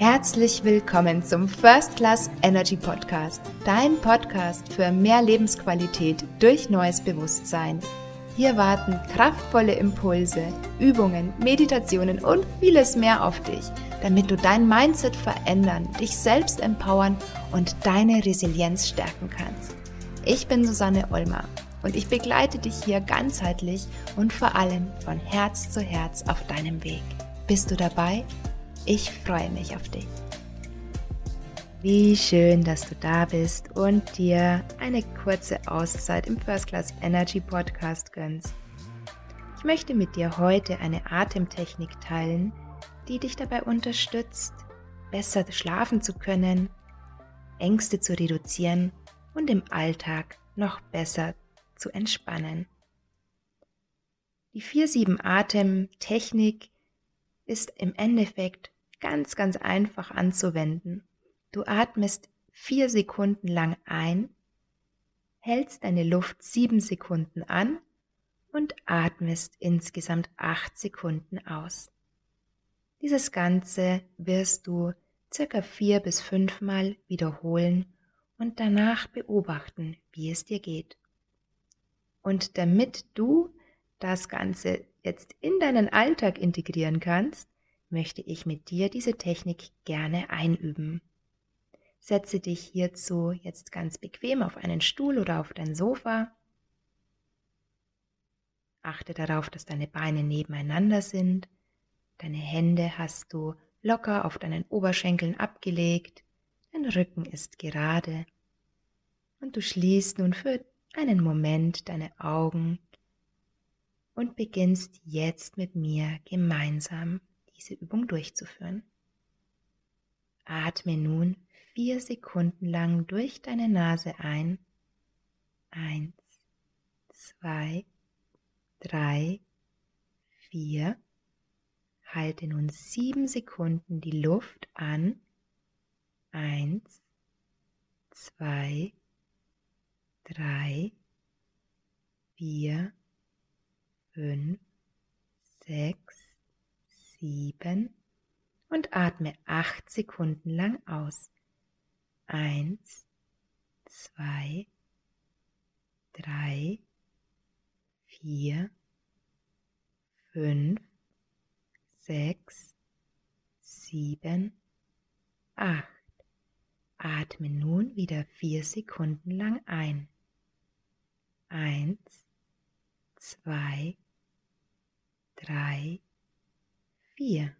Herzlich willkommen zum First Class Energy Podcast, dein Podcast für mehr Lebensqualität durch neues Bewusstsein. Hier warten kraftvolle Impulse, Übungen, Meditationen und vieles mehr auf dich, damit du dein Mindset verändern, dich selbst empowern und deine Resilienz stärken kannst. Ich bin Susanne Olmer und ich begleite dich hier ganzheitlich und vor allem von Herz zu Herz auf deinem Weg. Bist du dabei? Ich freue mich auf dich. Wie schön, dass du da bist und dir eine kurze Auszeit im First Class Energy Podcast gönnst. Ich möchte mit dir heute eine Atemtechnik teilen, die dich dabei unterstützt, besser schlafen zu können, Ängste zu reduzieren und im Alltag noch besser zu entspannen. Die 4-7-Atem-Technik ist im Endeffekt ganz, ganz einfach anzuwenden. Du atmest vier Sekunden lang ein, hältst deine Luft sieben Sekunden an und atmest insgesamt acht Sekunden aus. Dieses Ganze wirst du circa vier bis fünfmal wiederholen und danach beobachten, wie es dir geht. Und damit du das Ganze jetzt in deinen Alltag integrieren kannst, möchte ich mit dir diese Technik gerne einüben. Setze dich hierzu jetzt ganz bequem auf einen Stuhl oder auf dein Sofa. Achte darauf, dass deine Beine nebeneinander sind. Deine Hände hast du locker auf deinen Oberschenkeln abgelegt. Dein Rücken ist gerade. Und du schließt nun für einen Moment deine Augen und beginnst jetzt mit mir gemeinsam diese Übung durchzuführen. Atme nun vier Sekunden lang durch deine Nase ein. Eins, zwei, drei, vier. Halte nun sieben Sekunden die Luft an. Eins, zwei, drei, vier, fünf, sechs, sieben und atme acht Sekunden lang aus. Eins, zwei, drei, vier, fünf, sechs, sieben, acht. Atme nun wieder vier Sekunden lang ein. Eins, zwei, drei, vier.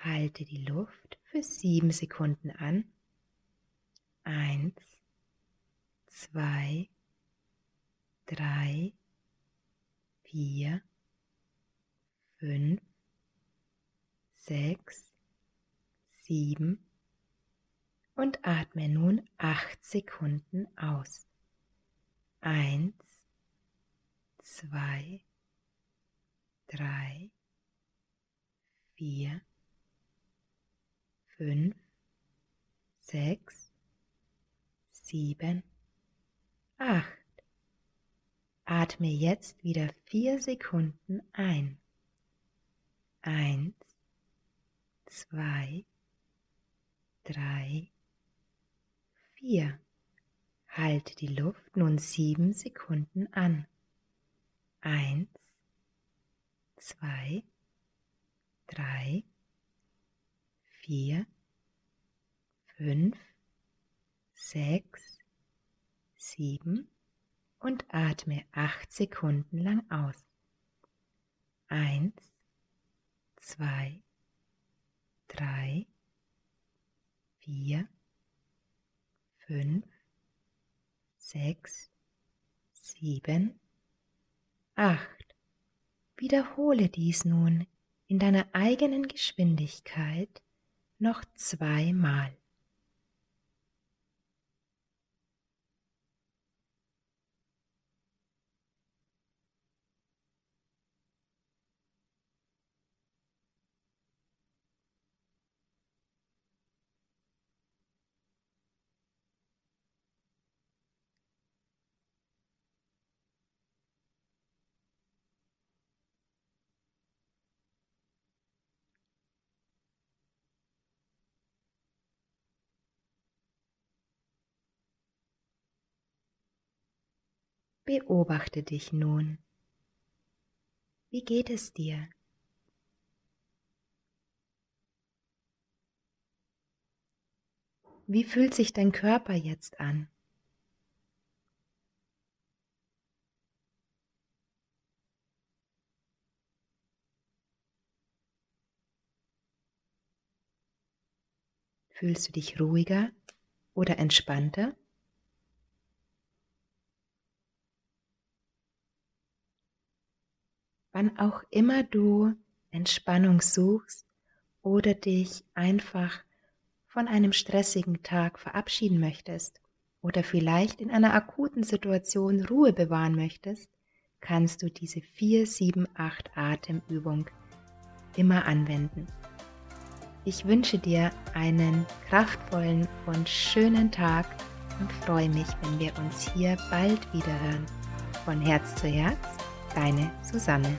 Halte die Luft für sieben Sekunden an. Eins, zwei, drei, vier, fünf, sechs, sieben und atme nun acht Sekunden aus. Eins, zwei, drei, vier, fünf, sechs, sieben, acht. Atme jetzt wieder vier Sekunden ein. Eins, zwei, drei, vier. Halte die Luft nun sieben Sekunden an. Eins, zwei, drei, vier, fünf, sechs, sieben und atme acht Sekunden lang aus. Eins, zwei, drei, vier, fünf, sechs, sieben, acht. Wiederhole dies nun in deiner eigenen Geschwindigkeit noch zweimal. Beobachte dich nun. Wie geht es dir? Wie fühlt sich dein Körper jetzt an? Fühlst du dich ruhiger oder entspannter? Wann auch immer du Entspannung suchst oder dich einfach von einem stressigen Tag verabschieden möchtest oder vielleicht in einer akuten Situation Ruhe bewahren möchtest, kannst du diese 4-7-8 Atemübung immer anwenden. Ich wünsche dir einen kraftvollen und schönen Tag und freue mich, wenn wir uns hier bald wieder hören. Von Herz zu Herz, deine Susanne.